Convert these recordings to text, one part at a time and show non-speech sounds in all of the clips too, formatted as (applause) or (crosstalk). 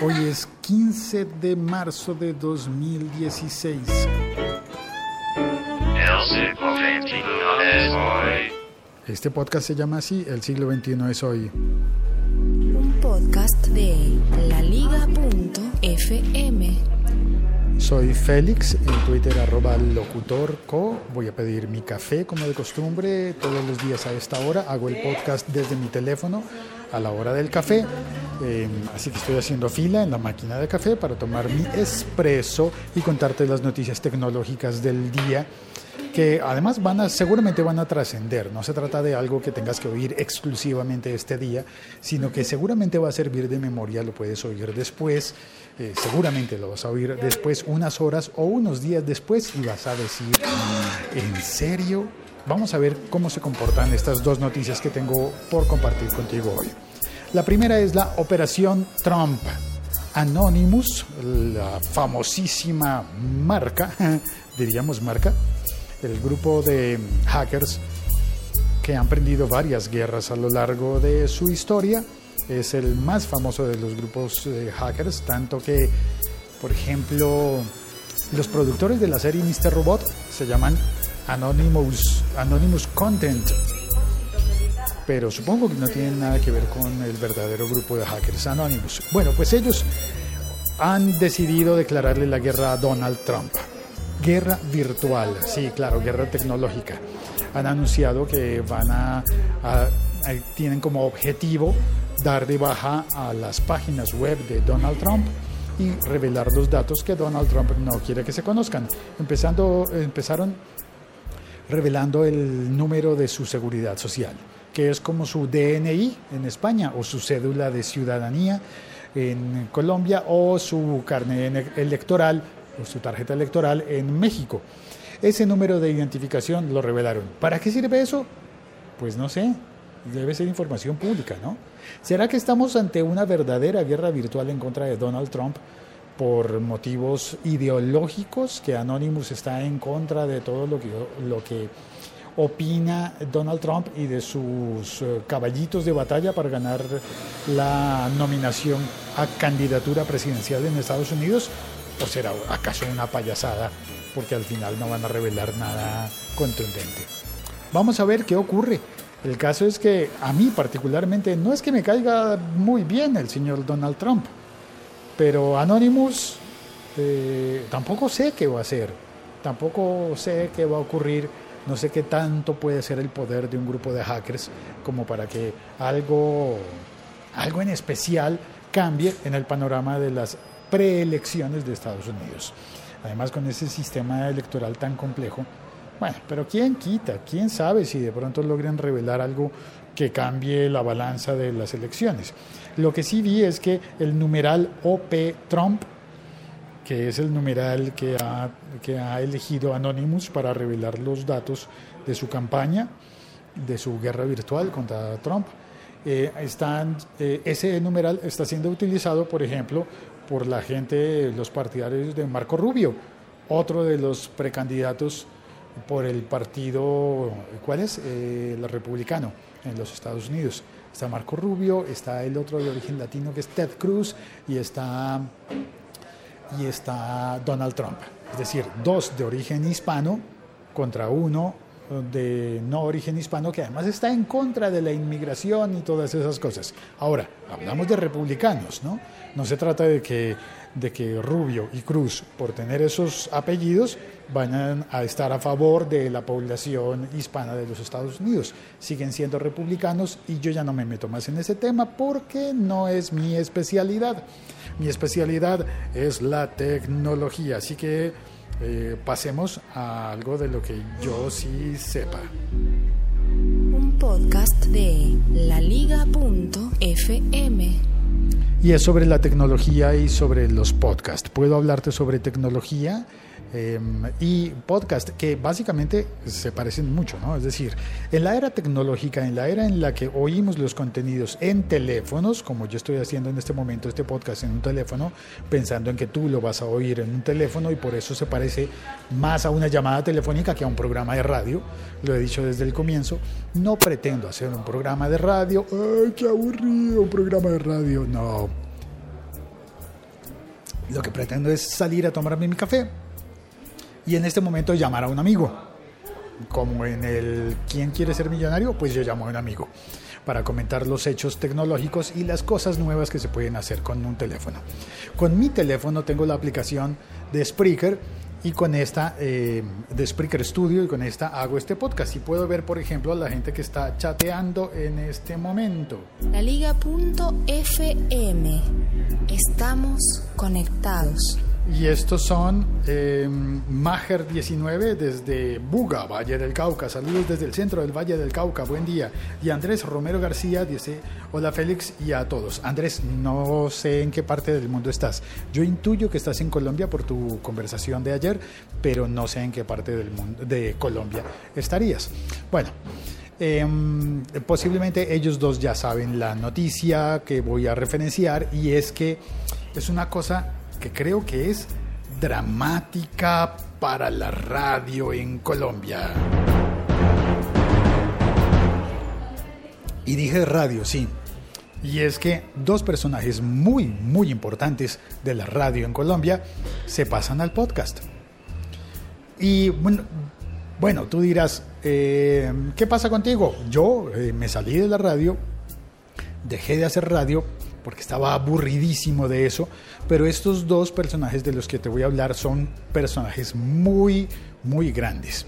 Hoy es 15 de marzo de 2016. Este podcast se llama así, El siglo XXI es hoy. Un podcast de laliga.fm. Soy Félix, en Twitter arroba locutorco. Voy a pedir mi café como de costumbre todos los días a esta hora. Hago el podcast desde mi teléfono a la hora del café. Em, así que estoy haciendo fila en la máquina de café para tomar mi espresso y contarte las noticias tecnológicas del día que además van a, seguramente van a trascender. No se trata de algo que tengas que oír exclusivamente este día, sino que seguramente va a servir de memoria, lo puedes oír después, eh, seguramente lo vas a oír después, unas horas o unos días después, y vas a decir, ¿en serio? Vamos a ver cómo se comportan estas dos noticias que tengo por compartir contigo hoy. La primera es la Operación Trump. Anonymous, la famosísima marca, (laughs) diríamos marca, el grupo de hackers que han prendido varias guerras a lo largo de su historia. Es el más famoso de los grupos de hackers, tanto que, por ejemplo, los productores de la serie Mr. Robot se llaman Anonymous, Anonymous Content. Pero supongo que no tienen nada que ver con el verdadero grupo de hackers Anonymous. Bueno, pues ellos han decidido declararle la guerra a Donald Trump. Guerra virtual, sí, claro, guerra tecnológica. Han anunciado que van a, tienen como objetivo dar de baja a las páginas web de Donald Trump y revelar los datos que Donald Trump no quiere que se conozcan. Empezando, empezaron revelando el número de su seguridad social, que es como su DNI en España o su cédula de ciudadanía en Colombia o su carnet electoral o su tarjeta electoral en México. Ese número de identificación lo revelaron. ¿Para qué sirve eso? Pues no sé, debe ser información pública, ¿no? ¿Será que estamos ante una verdadera guerra virtual en contra de Donald Trump? por motivos ideológicos, que Anonymous está en contra de todo lo que opina Donald Trump y de sus eh, caballitos de batalla para ganar la nominación a candidatura presidencial en Estados Unidos? ¿O será acaso una payasada? Porque al final no van a revelar nada contundente. Vamos a ver qué ocurre. El caso es que a mí particularmente no es que me caiga muy bien el señor Donald Trump pero Anonymous eh, tampoco sé qué va a hacer, tampoco sé qué va a ocurrir, no sé qué tanto puede ser el poder de un grupo de hackers como para que algo, algo en especial cambie en el panorama de las preelecciones de Estados Unidos. Además, con ese sistema electoral tan complejo, bueno, pero ¿quién quita? ¿Quién sabe si de pronto logran revelar algo que cambie la balanza de las elecciones? Lo que sí vi es que el numeral OP Trump, que es el numeral que ha, que ha elegido Anonymous para revelar los datos de su campaña, de su guerra virtual contra Trump, eh, eh, ese numeral está siendo utilizado, por ejemplo, por la gente, los partidarios de Marco Rubio, otro de los precandidatos por el partido, ¿cuál es? Eh, el republicano en los Estados Unidos. Está Marco Rubio, está el otro de origen latino que es Ted Cruz y está, y está Donald Trump. Es decir, dos de origen hispano contra uno de no origen hispano que además está en contra de la inmigración y todas esas cosas. Ahora, hablamos de republicanos, ¿no? No se trata de que, de que Rubio y Cruz, por tener esos apellidos, vayan a estar a favor de la población hispana de los Estados Unidos. Siguen siendo republicanos y yo ya no me meto más en ese tema porque no es mi especialidad. Mi especialidad es la tecnología, así que eh, pasemos a algo de lo que yo sí sepa. Un podcast de laliga.fm. Y es sobre la tecnología y sobre los podcasts. ¿Puedo hablarte sobre tecnología? Em, y podcast que básicamente se parecen mucho, ¿no? Es decir, en la era tecnológica, en la era en la que oímos los contenidos en teléfonos, como yo estoy haciendo en este momento este podcast en un teléfono, pensando en que tú lo vas a oír en un teléfono y por eso se parece más a una llamada telefónica que a un programa de radio, lo he dicho desde el comienzo, no pretendo hacer un programa de radio, ¡ay, qué aburrido un programa de radio! No, Lo que pretendo es salir a tomarme mi café y en este momento llamar a un amigo. Como en el ¿Quién quiere ser millonario? Pues yo llamo a un amigo para comentar los hechos tecnológicos y las cosas nuevas que se pueden hacer con un teléfono. Con mi teléfono tengo la aplicación de Spreaker y con esta eh, de Spreaker Studio y con esta hago este podcast y puedo ver por ejemplo a la gente que está chateando en este momento La Liga.fm. Estamos conectados. Y estos son eh, Maher 19 desde Buga, Valle del Cauca. Saludos desde el centro del Valle del Cauca. Buen día. Y Andrés Romero García dice: Hola Félix y a todos. Andrés, no sé en qué parte del mundo estás. Yo intuyo que estás en Colombia por tu conversación de ayer, pero no sé en qué parte del mundo de Colombia estarías. Bueno. em, posiblemente ellos dos ya saben la noticia que voy a referenciar y es que es una cosa que creo que es dramática para la radio en Colombia. Y dije radio, sí. Y es que dos personajes muy, muy importantes de la radio en Colombia se pasan al podcast. Y bueno, bueno tú dirás, eh, ¿qué pasa contigo? Yo eh, me salí de la radio, dejé de hacer radio porque estaba aburridísimo de eso, pero estos dos personajes de los que te voy a hablar son personajes muy, muy grandes.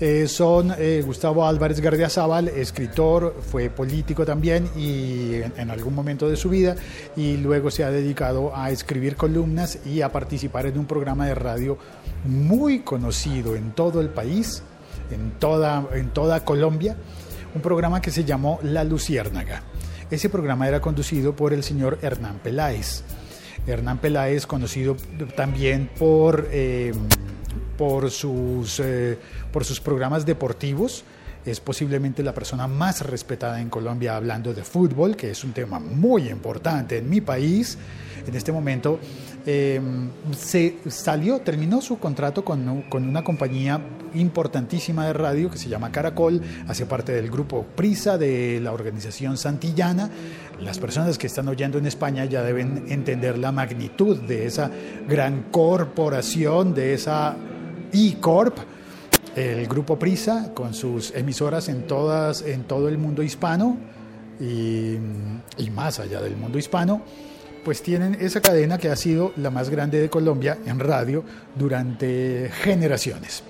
Eh, son eh, Gustavo Álvarez Gardiazabal, escritor, fue político también y en, en algún momento de su vida y luego se ha dedicado a escribir columnas y a participar en un programa de radio muy conocido en todo el país, en toda, en toda Colombia, un programa que se llamó La Luciérnaga. Ese programa era conducido por el señor Hernán Peláez. Hernán Peláez, conocido también por, eh, por, sus, eh, por sus programas deportivos, es posiblemente la persona más respetada en Colombia hablando de fútbol, que es un tema muy importante en mi país. En este momento eh, se salió, terminó su contrato con, con, una compañía importantísima de radio que se llama Caracol, hace parte del grupo Prisa de la organización Santillana. Las personas que están oyendo en España ya deben entender la magnitud de esa gran corporación, de esa E-Corp el grupo Prisa con sus emisoras en todas en todo el mundo hispano y, más allá del mundo hispano pues tienen esa cadena que ha sido la más grande de Colombia en radio durante generaciones.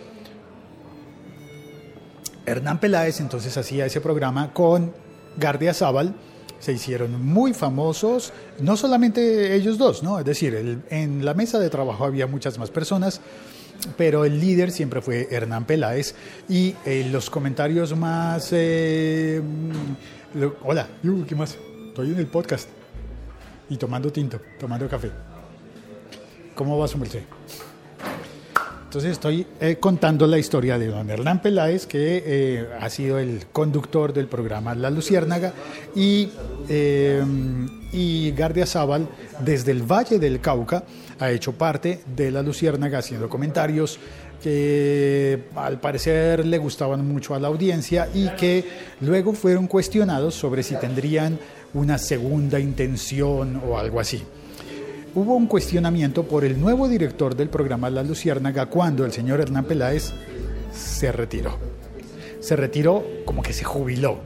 Hernán Peláez entonces hacía ese programa con Gardia Zaval se hicieron muy famosos, no solamente ellos dos, ¿no? Es decir, en la mesa de trabajo había muchas más personas, pero el líder siempre fue Hernán Peláez y eh, los comentarios más... Eh, lo, hola, ¿qué más? Estoy en el podcast y tomando tinto, tomando café. ¿Cómo va su merced? Entonces estoy eh, contando la historia de don Hernán Peláez, que eh, ha sido el conductor del programa La Luciérnaga, y, eh, y Gardia Zaval, desde el Valle del Cauca, ha hecho parte de La Luciérnaga haciendo comentarios que al parecer le gustaban mucho a la audiencia y que luego fueron cuestionados sobre si tendrían una segunda intención o algo así hubo un cuestionamiento por el nuevo director del programa La Luciérnaga cuando el señor Hernán Peláez se retiró. Se retiró como que se jubiló.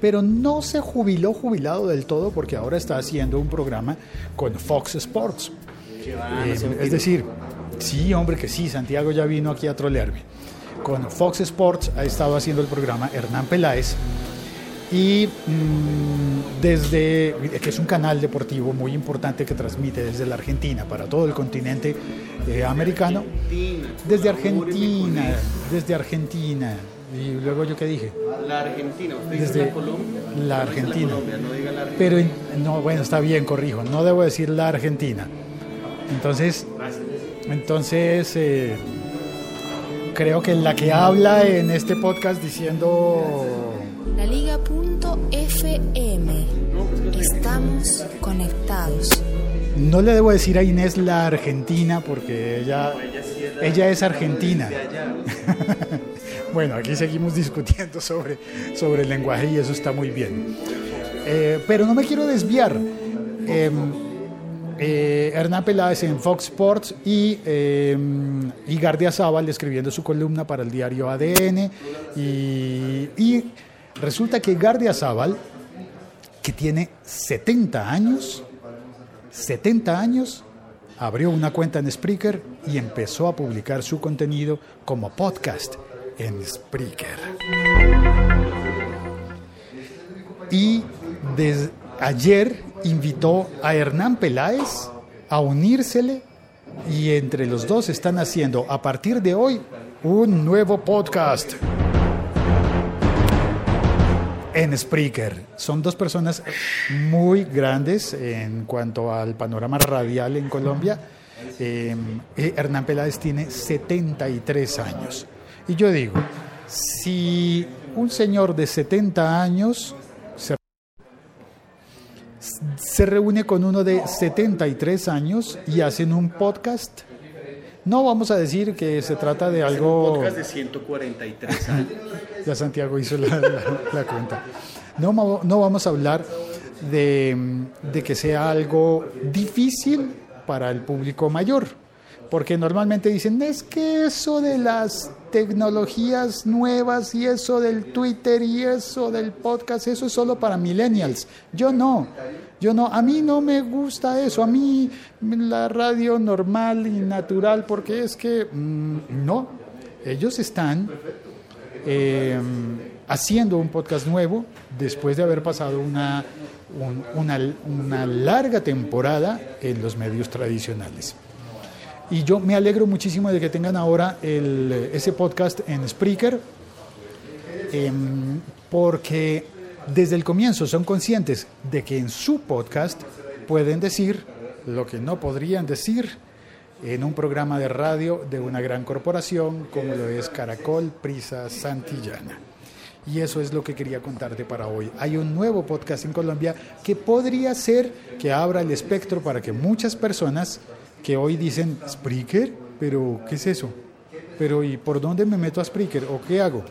Pero no se jubiló jubilado del todo porque ahora está haciendo un programa con Fox Sports. Eh, es decir, sí, hombre, que sí, Santiago ya vino aquí a trolearme. Con Fox Sports ha estado haciendo el programa Hernán Peláez y mmm, desde que es un canal deportivo muy importante que transmite desde la Argentina para todo el continente eh, americano desde Argentina desde Argentina. Y luego yo qué dije. La Argentina usted desde la Colombia. la Argentina, la Colombia, no diga la Argentina. pero no bueno está bien corrijo. No debo decir la Argentina. Entonces entonces eh, creo que la que habla en este podcast diciendo Liga.fm. Estamos conectados. No le debo decir a Inés la Argentina porque ella, ella es argentina. (laughs) bueno, aquí seguimos discutiendo sobre, sobre el lenguaje y eso está muy bien. Eh, pero no me quiero desviar. Eh, eh, Hernán Peláez en Fox Sports y, eh, y Gardia Zaval escribiendo su columna para el diario ADN. Y, y resulta que Gardia Zaval, que tiene 70 años, 70 años, abrió una cuenta en Spreaker y empezó a publicar su contenido como podcast en Spreaker. Y desde ayer invitó a Hernán Peláez a unírsele y entre los dos están haciendo a partir de hoy un nuevo podcast en Spreaker. Son dos personas muy grandes en cuanto al panorama radial en Colombia. Eh, Hernán Peláez tiene 73 años. Y yo digo, si un señor de 70 años se, se reúne con uno de 73 años y hacen un podcast, no vamos a decir que se trata de algo... Un podcast de 143 años. Ya Santiago hizo la, cuenta. No, no, vamos a hablar de, de, que sea algo difícil para el público mayor, porque normalmente dicen, es que eso de las tecnologías nuevas y eso del Twitter y eso del podcast, eso es solo para millennials. Yo no, yo no, a mí no me gusta eso, a mí la radio normal y natural, porque es que mmm, no, ellos están eh, haciendo un podcast nuevo después de haber pasado una, un, una, larga temporada en los medios tradicionales. Y yo me alegro muchísimo de que tengan ahora el, ese podcast en Spreaker, eh, porque desde el comienzo son conscientes de que en su podcast pueden decir lo que no podrían decir en un programa de radio de una gran corporación como lo es Caracol Prisa Santillana. Y eso es lo que quería contarte para hoy. Hay un nuevo podcast en Colombia que podría ser que abra el espectro para que muchas personas que hoy dicen, Spreaker, pero ¿qué es eso? Pero ¿y por dónde me meto a Spreaker o qué hago?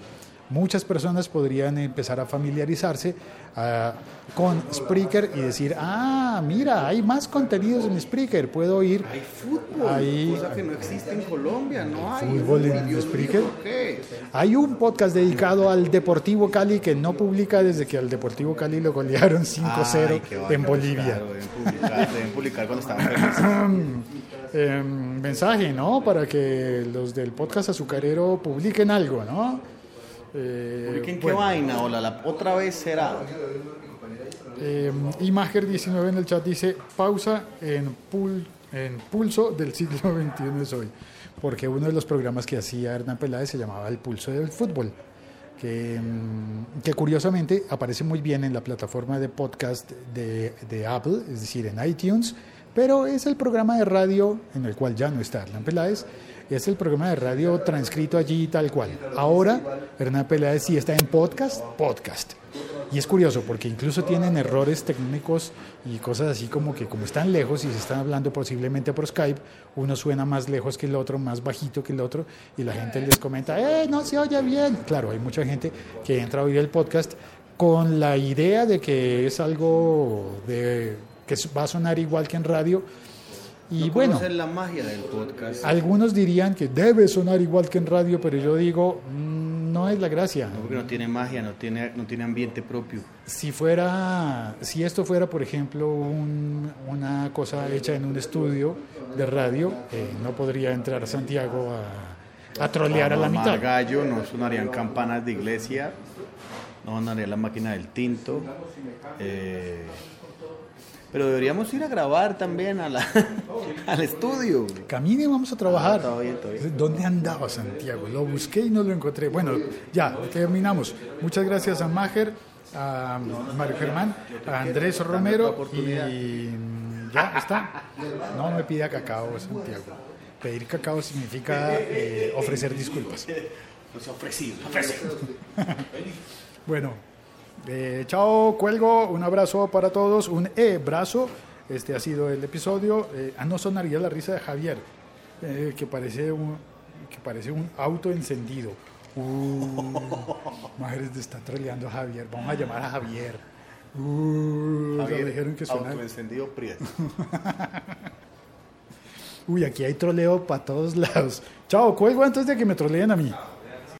Muchas personas podrían empezar a familiarizarse uh, con Spreaker y decir, ah, mira, hay más contenidos en Spreaker, puedo ir. Hay fútbol, hay, cosa que no existe en Colombia, no hay. Fútbol en Dios Spreaker. mío, ¿qué? Hay un podcast dedicado al Deportivo Cali que no publica desde que al Deportivo Cali lo golearon 5-0 Ay, qué en bárbaro, Bolivia. publicar, deben publicar cuando estaban. Eh, (clears throat) mensaje, ¿no? Para que los del podcast azucarero publiquen algo, ¿no? Eh, ¿Publiquen qué bueno, vaina? Hola, la otra vez será. eh, Imager19 en el chat dice pausa en, pul- en pulso del siglo (laughs) XXI es hoy, porque uno de los programas que hacía Hernán Peláez se llamaba El Pulso del Fútbol, que, mm, que curiosamente aparece muy bien en la plataforma de podcast de, de Apple, es decir, en iTunes, pero es el programa de radio en el cual ya no está Hernán Peláez, es el programa de radio transcrito allí tal cual. Ahora Hernán Peláez sí está en podcast, podcast. Y es curioso porque incluso tienen errores técnicos y cosas así como que como están lejos y se están hablando posiblemente por Skype, uno suena más lejos que el otro, más bajito que el otro y la gente les comenta, ¡eh, no se oye bien! Claro, hay mucha gente que entra a oír el podcast con la idea de que es algo de, que va a sonar igual que en radio. Y no bueno, la magia del podcast. algunos dirían que debe sonar igual que en radio, pero yo digo, mm, no es la gracia. No, porque no tiene magia, no tiene, no tiene ambiente propio. Si fuera, si esto fuera, por ejemplo, un- una cosa hecha en un estudio de radio, eh, no podría entrar Santiago a, a trolear a la mitad. gallo, no sonarían campanas de iglesia, no sonaría la máquina del tinto. eh, pero deberíamos ir a grabar también a la, (laughs) al estudio. Camine, vamos a trabajar. Ah, todo bien, todo bien. ¿Dónde andaba Santiago? Lo busqué y no lo encontré. Bueno, ya, terminamos. Muchas gracias a Mager, a Mario Germán, a Andrés Romero y ya está. No me pida cacao, Santiago. Pedir cacao significa eh, ofrecer disculpas. Nos ofrecí, ofrecí. (laughs) Bueno, eh, chao, cuelgo, un abrazo para todos, un e-brazo. Este ha sido el episodio. Eh, ah, no sonaría la risa de Javier, eh, que, parece un, que parece un auto encendido. Uh, Majeres está troleando a Javier. Vamos a llamar a Javier. Uh, Javier, dijeron que suena. autoencendido Prieto. (laughs) Uy, aquí hay troleo para todos lados. Chao, cuelgo antes de que me troleen a mí.